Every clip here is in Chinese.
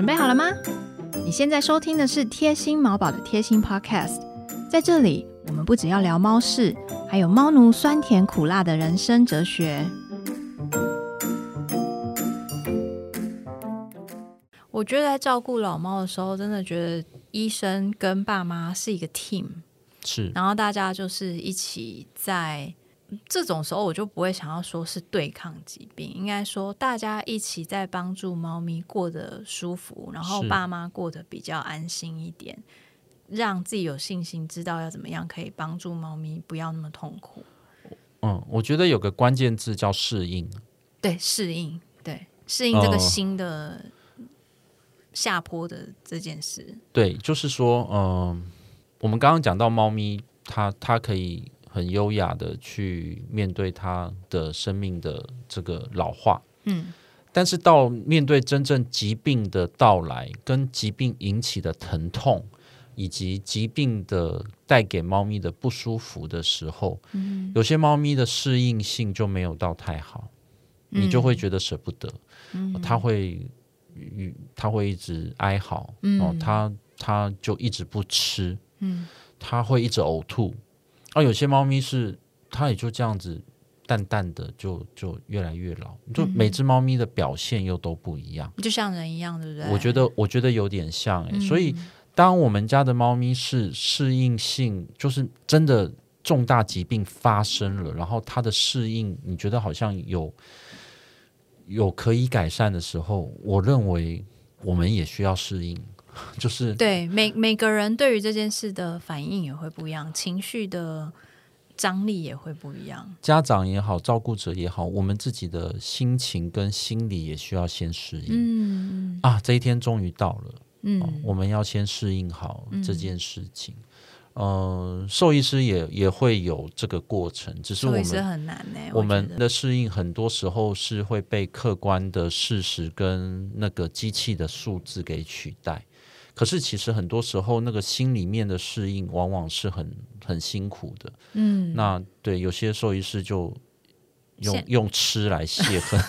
准备好了吗？你现在收听的是贴心毛宝的贴心 Podcast，在这里我们不只要聊猫事，还有猫奴酸甜苦辣的人生哲学。我觉得在照顾老猫的时候，真的觉得医生跟爸妈是一个 team，是然后大家就是一起在这种时候，我就不会想要说是对抗疾病，应该说大家一起在帮助猫咪过得舒服，然后爸妈过得比较安心一点，让自己有信心，知道要怎么样可以帮助猫咪不要那么痛苦。嗯，我觉得有个关键字叫适应。对，适应，对，适应这个哦新的下坡的这件事。对，就是说，嗯、我们刚刚讲到猫咪，它它可以很优雅的去面对它的生命的这个老化，嗯，但是到面对真正疾病的到来，跟疾病引起的疼痛，以及疾病的带给猫咪的不舒服的时候，嗯。有些猫咪的适应性就没有到太好，你就会觉得舍不得，嗯。它会，与它会一直哀嚎，嗯。哦，它它就一直不吃，嗯。它会一直呕吐，啊，有些猫咪是它也就这样子淡淡的就就越来越老，就嗯每只猫咪的表现又都不一样，就像人一样，对不对？我觉得我觉得有点像哎、嗯所以当我们家的猫咪是适应性，就是真的重大疾病发生了，然后它的适应，你觉得好像有有可以改善的时候，我认为我们也需要适应，就是对每每个人对于这件事的反应也会不一样，情绪的张力也会不一样。家长也好，照顾者也好，我们自己的心情跟心理也需要先适应、嗯啊。这一天终于到了。嗯哦，我们要先适应好这件事情。呃，兽医师也也会有这个过程，只是我们很难呢、我们的适应很多时候是会被客观的事实跟那个机器的数字给取代。可是其实很多时候，那个心里面的适应往往是很很辛苦的。嗯，那对有些兽医师就用用吃来泄恨。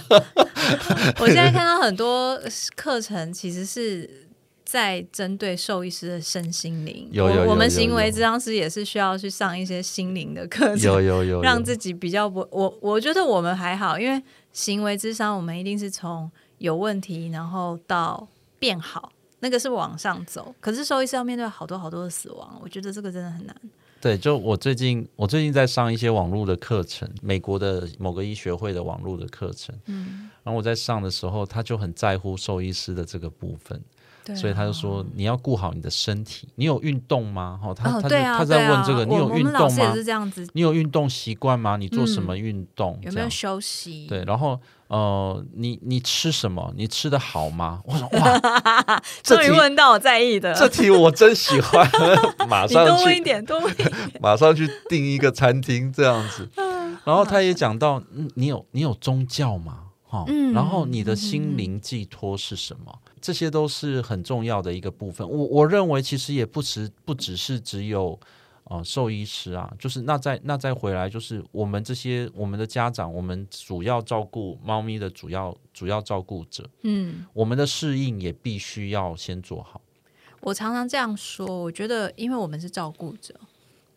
我现在看到很多课程其实是。在针对兽医师的身心灵，有有有我我们行为治疗师也是需要去上一些心灵的课程，有有有，有让自己比较不，我我觉得我们还好，因为行为智商，我们一定是从有问题，然后到变好，那个是往上走。可是兽医是要面对好多好多的死亡，我觉得这个真的很难。对，就我最近我最近在上一些网络的课程，美国的某个医学会的网络的课程，嗯，然后我在上的时候，他就很在乎兽医师的这个部分，对啊、所以他就说你要顾好你的身体，你有运动吗？哦，他、哦，他他在问这个，你有运动吗你有运动习惯吗？你做什么运动？有没有休息？对，然后呃，你你吃什么？你吃的好吗？我说哇，这终于题问到我在意的，这题我真喜欢，马上 去多问一点，多问一点。马上去订一个餐厅这样子。嗯然后他也讲到，嗯，你有你有宗教吗？哈、嗯然后你的心灵寄托是什么？这些都是很重要的一个部分。我我认为其实也不只不只是只有呃兽医师啊，就是那再那再回来，就是我们这些我们的家长，我们主要照顾猫咪的主要主要照顾者，嗯，我们的适应也必须要先做好。我常常这样说，我觉得，因为我们是照顾者，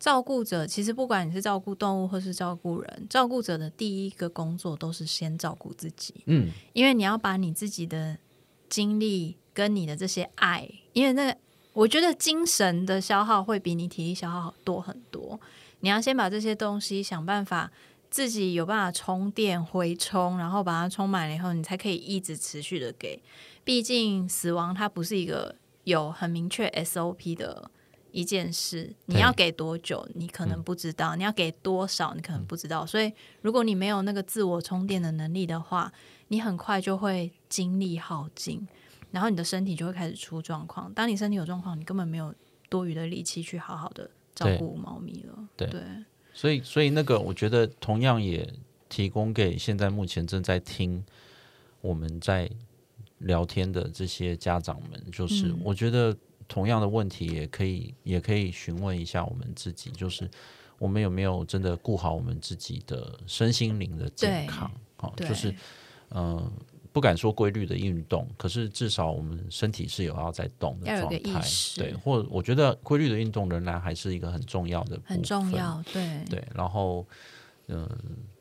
照顾者其实不管你是照顾动物或是照顾人，照顾者的第一个工作都是先照顾自己，嗯，因为你要把你自己的精力跟你的这些爱，因为那个我觉得精神的消耗会比你体力消耗多很多。你要先把这些东西想办法自己有办法充电回充，然后把它充满了以后，你才可以一直持续的给。毕竟死亡它不是一个有很明确 SOP 的一件事，你要给多久，你可能不知道；你要给多少，你可能不知道。所以，如果你没有那个自我充电的能力的话，你很快就会精力耗尽，然后你的身体就会开始出状况。当你身体有状况，你根本没有多余的力气去好好的照顾猫咪了。对。对，所以，所以那个，我觉得同样也提供给现在目前正在听我们在聊天的这些家长们，就是、嗯。我觉得同样的问题也可以也可以询问一下我们自己，就是我们有没有真的顾好我们自己的身心灵的健康？好、对就是呃，不敢说规律的运动，可是至少我们身体是有要在动的状态对，或我觉得规律的运动仍然还是一个很重要的很重要，对。对，然后嗯、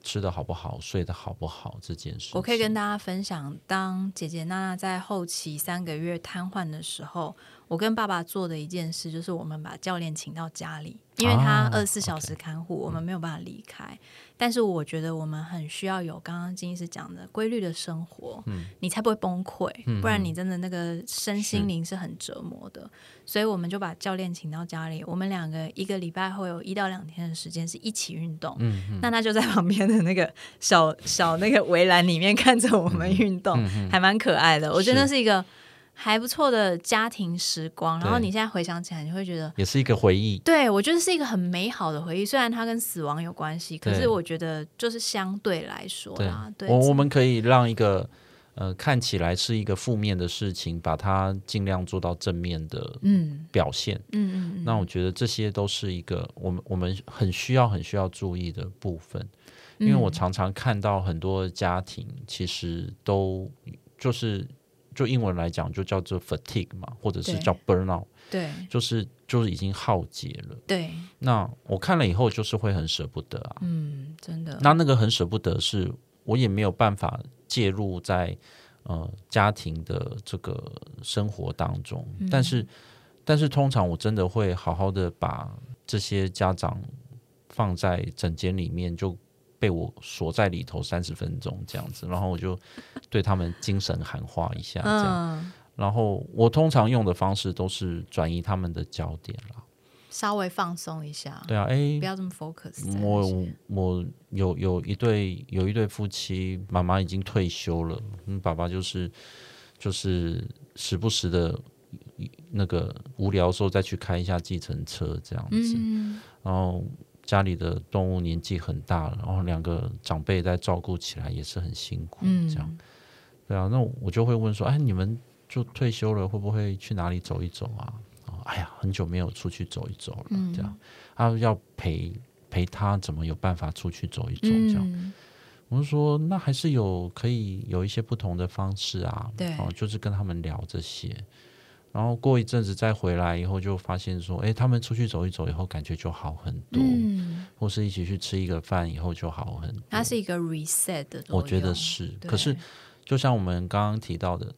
吃的好不好，睡得好不好这件事，我可以跟大家分享，当姐姐娜娜在后期三个月瘫痪的时候，我跟爸爸做的一件事，就是我们把教练请到家里，因为他啊二十四小时看护，我们没有办法离开。但是我觉得我们很需要有刚刚金医师讲的规律的生活，你才不会崩溃，不然你真的那个身心灵是很折磨的。所以我们就把教练请到家里，我们两个一个礼拜会有一到两天的时间是一起运动。那他就在旁边的那个小小那个围栏里面看着我们运动，还蛮可爱的。我觉得那是一个还不错的家庭时光。然后你现在回想起来，你会觉得。也是一个回忆。对，我觉得是一个很美好的回忆。虽然它跟死亡有关系，可是我觉得就是相对来说对啦，对，我我们可以让一个呃看起来是一个负面的事情，把它尽量做到正面的嗯表现。嗯嗯嗯，那我觉得这些都是一个我们我们很需要很需要注意的部分，因为我嗯常常看到很多家庭其实都就是就英文来讲就叫做 fatigue 嘛，或者是叫 burnout，对。就是就是已经耗竭了。对，那我看了以后就是会很舍不得啊，嗯，真的，那那个很舍不得是，我也没有办法介入在呃家庭的这个生活当中，嗯。但是但是通常我真的会好好的把这些家长放在整间里面，就被我锁在里头三十分钟这样子，然后我就对他们精神喊话一下这样，嗯，然后我通常用的方式都是转移他们的焦点啦，稍微放松一下，对啊，哎不，要这么 focus 我。我有有一对有一对夫妻，妈妈已经退休了，嗯，爸爸就是就是时不时的那个无聊的时候再去开一下计程车这样子，嗯，然后家里的动物年纪很大了，然后两个长辈在照顾起来也是很辛苦，嗯这样，对啊，那我就会问说，哎，你们就退休了，会不会去哪里走一走啊？哦哎呀，很久没有出去走一走了，嗯这样，啊，要陪陪他，怎么有办法出去走一走？这样，嗯，我就说，那还是有可以有一些不同的方式啊，对哦，就是跟他们聊这些。然后过一阵子再回来以后，就发现说，哎，他们出去走一走以后，感觉就好很多，嗯，或是一起去吃一个饭以后就好很多。它是一个 reset 的，我觉得是，可是就像我们刚刚提到的，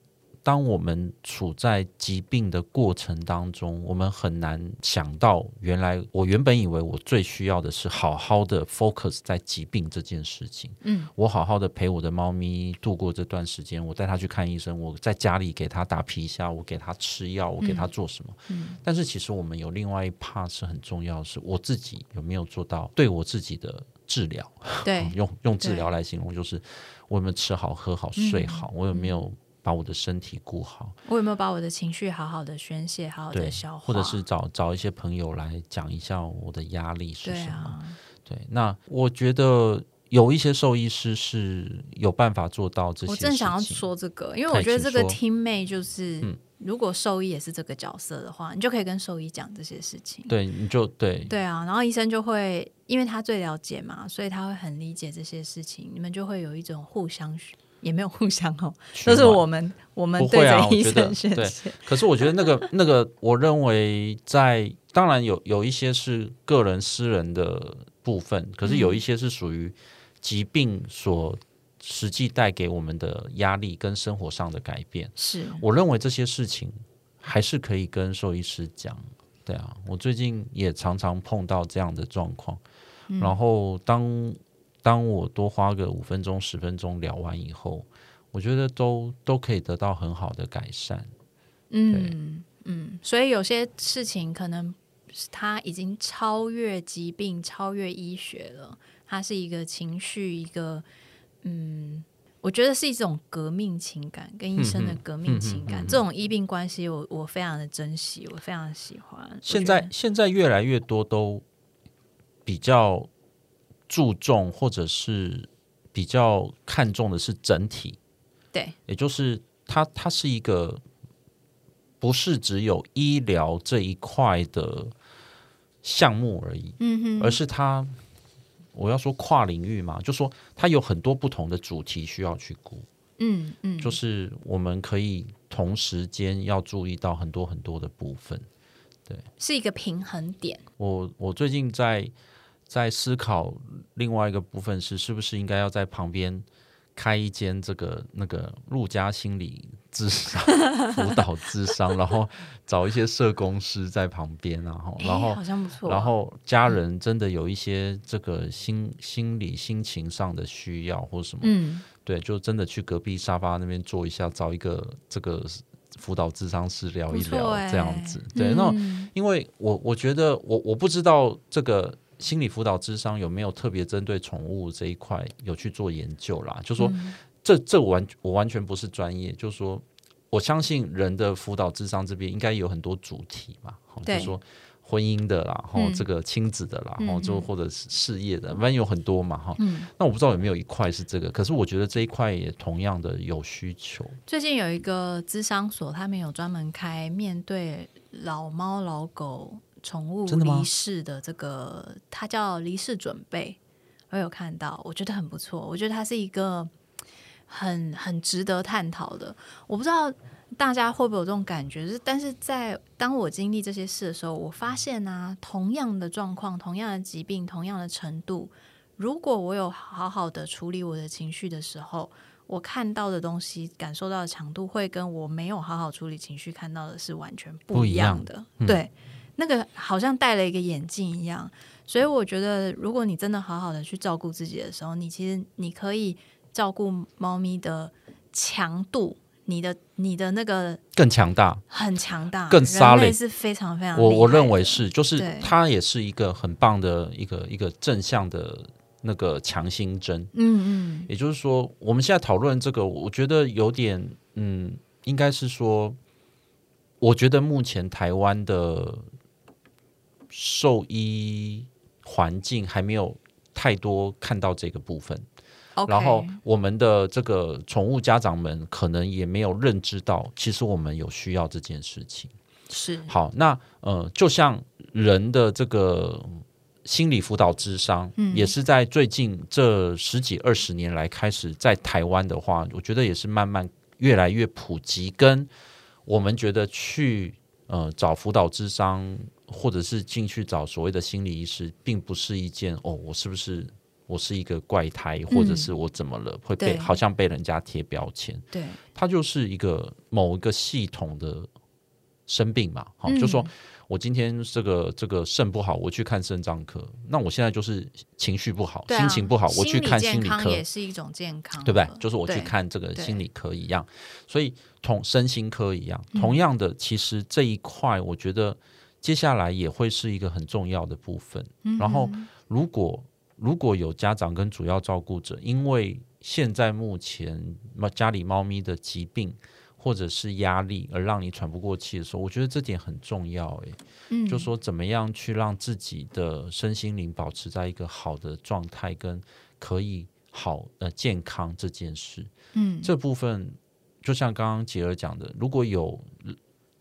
当我们处在疾病的过程当中，我们很难想到，原来我原本以为我最需要的是好好的 focus 在疾病这件事情。嗯，我好好的陪我的猫咪度过这段时间，我带它去看医生，我在家里给它打皮下，我给它吃药，我给它做什么。嗯但是其实我们有另外一 part 是很重要的是，我自己有没有做到对我自己的治疗。对，用用治疗来形容，就是我有没有吃好、喝好、睡好，我有没有把我的身体顾好，我有没有把我的情绪好好的宣泄，好好的消化，或者是找找一些朋友来讲一下我的压力是对什么。啊，对，那我觉得有一些兽医师是有办法做到这些。我正想要说这个，因为我觉得这个 team mate 就是，嗯如果兽医也是这个角色的话，你就可以跟兽医讲这些事情。对，你就对对啊，然后医生就会，因为他最了解嘛，所以他会很理解这些事情，你们就会有一种互相学，也没有互相哦，都是我们我们会对着医生宣对泄。可是我觉得那个 那个，我认为在当然有有一些是个人私人的部分，可是有嗯一些是属于疾病所实际带给我们的压力跟生活上的改变。是，我认为这些事情还是可以跟兽医师讲。对啊，我最近也常常碰到这样的状况，嗯然后当当我多花个五分钟、十分钟聊完以后，我觉得都都可以得到很好的改善。嗯嗯，所以有些事情可能是他已经超越疾病、超越医学了，它是一个情绪，一个嗯。我觉得是一种革命情感，跟医生的革命情感，嗯哼嗯这种医病关系我，我非常的珍惜，我非常喜欢。现在现在越来越多都比较注重，或者是比较看重的是整体，对，也就是它它是一个不是只有医疗这一块的项目而已，嗯哼，而是它我要说跨领域嘛，就说它有很多不同的主题需要去顾。嗯嗯，就是我们可以同时间要注意到很多很多的部分。对是一个平衡点。我我最近在在思考另外一个部分是，是不是应该要在旁边开一间这个那个陆家心理智商 辅导智商，然后找一些社工师在旁边，然后然后诶好像不错，然后家人真的有一些这个心心理心情上的需要或什么，嗯，对，就真的去隔壁沙发那边坐一下，找一个这个辅导智商师聊一聊这样子，对，那嗯。因为我我觉得我我不知道这个心理辅导智商有没有特别针对宠物这一块有去做研究啦，就说、嗯。这这我完我完全不是专业，就说我相信人的辅导智商这边应该有很多主题嘛，好就对说婚姻的啦，然后这个亲子的啦，嗯哈、就嗯或者是事业的，反正有很多嘛，哈。嗯，那我不知道有没有一块是这个，可是我觉得这一块也同样的有需求。最近有一个智商所，他们有专门开面对老猫老狗宠物离世的这个，它叫离世准备，我有看到，我觉得很不错，我觉得它是一个很很值得探讨的。我不知道大家会不会有这种感觉，就是但是在当我经历这些事的时候，我发现啊，同样的状况、同样的疾病、同样的程度，如果我有好好的处理我的情绪的时候，我看到的东西、感受到的强度，会跟我没有好好处理情绪看到的是完全不一样的。嗯对，那个好像戴了一个眼镜一样。所以我觉得，如果你真的好好的去照顾自己的时候，你其实你可以照顾猫咪的强度，你的你的那个更强大，很强大，更人 solid 类是非常非常我我认为是，就是它也是一个很棒的一个一个正向的那个强心针。嗯嗯。也就是说，我们现在讨论这个，我觉得有点，嗯，应该是说，我觉得目前台湾的兽医环境还没有太多看到这个部分。然后我们的这个宠物家长们可能也没有认知到，其实我们有需要这件事情。是好，那呃，就像人的这个心理辅导智商，嗯也是在最近这十几二十年来开始在台湾的话，我觉得也是慢慢越来越普及，跟我们觉得去呃找辅导智商，或者是进去找所谓的心理医师，并不是一件哦，我是不是？我是一个怪胎，或者是我怎么了，会被好像被人家贴标签。对，它就是一个某一个系统的生病嘛，好、嗯。就说我今天这个这个肾不好，我去看肾脏科，那我现在就是情绪不好，啊心情不好，我去看心心理科，也是一种健康，对不对？就是我去看这个心理科一样，所以同身心科一样，嗯。同样的，其实这一块我觉得接下来也会是一个很重要的部分。嗯然后如果如果有家长跟主要照顾者，因为现在目前猫家里猫咪的疾病或者是压力而让你喘不过气的时候，我觉得这点很重要。诶，嗯就说怎么样去让自己的身心灵保持在一个好的状态，跟可以好呃健康这件事，嗯这部分就像刚刚杰儿讲的，如果有呃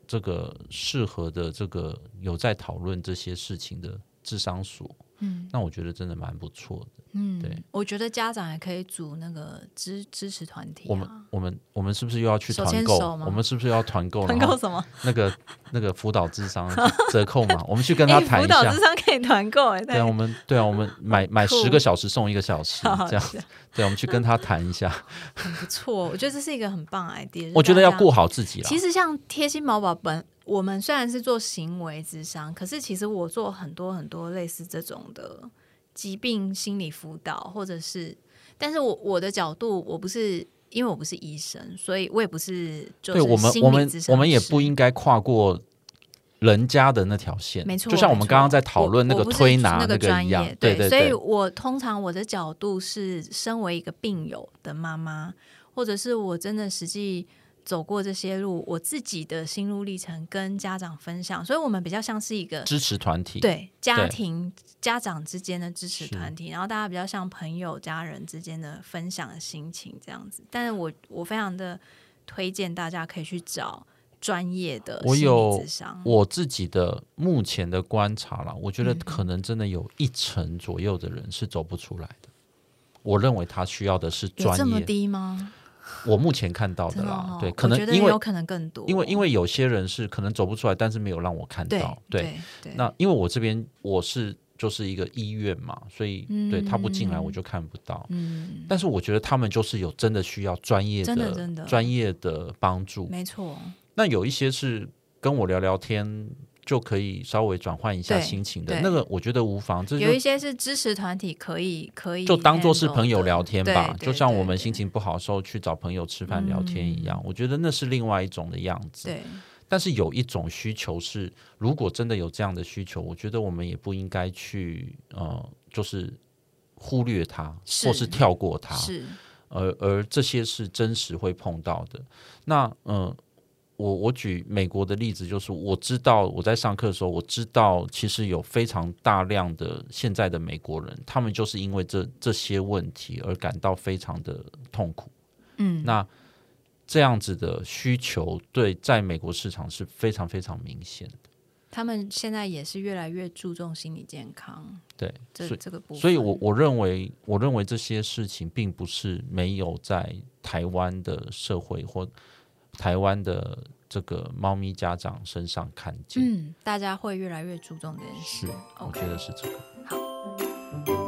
这个适合的这个有在讨论这些事情的智商所，嗯那我觉得真的蛮不错的。嗯，对，我觉得家长也可以组那个支支持团体、啊，我们我们我们是不是又要去团购我们是不是要团购？团购什么？那个 那个辅导智商折扣嘛？我们去跟他哎谈一下辅导智。商可以团购哎，对啊，我们对啊，我们买买十个小时送一个小时这样。笑对，我们去跟他谈一下。很不错，我觉得这是一个很棒的 idea。我觉得要顾好。好自己啦。其实像贴心毛宝本，我们虽然是做行为智商，可是其实我做很多很多类似这种的疾病心理辅导，或者是，但是我我的角度，我不是因为我不是医生，所以我也不是就是对我们我们我们也不应该跨过人家的那条线。没错，就像我们刚刚在讨论那个推拿那个个一样专业，，对对所以。我通常我的角度是，身为一个病友的妈妈，或者是我真的实际走过这些路，我自己的心路历程跟家长分享，所以我们比较像是一个支持团体，对家对庭家长之间的支持团体，然后大家比较像朋友家人之间的分享的心情这样子。但是我我非常的推荐大家可以去找专业的心理我有。我自己的目前的观察啦，我觉得嗯可能真的有一成左右的人是走不出来的。我认为他需要的是专业这么，低吗？我目前看到的啦对，可能因为有可能更多，因为因为有些人是可能走不出来，但是没有让我看对到，对。对，那因为我这边我是就是一个医院嘛，所以对他不进来我就看不到。嗯，但是我觉得他们就是有真的需要专业真的真的。专业的帮助。没错，那有一些是跟我聊聊天就可以稍微转换一下心情的那个，我觉得无妨。这就有一些是支持团体，可以可以就当做是朋友聊天吧，就像我们心情不好的时候去找朋友吃饭聊天一样。我觉得那是另外一种的样子。对但是有一种需求是，如果真的有这样的需求，我觉得我们也不应该去呃，就是忽略它，是或是跳过它。是而而这些是真实会碰到的。那嗯、呃我我举美国的例子，就是我知道我在上课的时候，我知道其实有非常大量的现在的美国人，他们就是因为这这些问题而感到非常的痛苦。嗯，那这样子的需求，对在美国市场是非常非常明显的。他们现在也是越来越注重心理健康对，这所以这个部分，所以我我认为，我认为这些事情并不是没有在台湾的社会或台湾的这个猫咪家长身上看见。嗯，大家会越来越注重这件事是，我觉得是这个。好。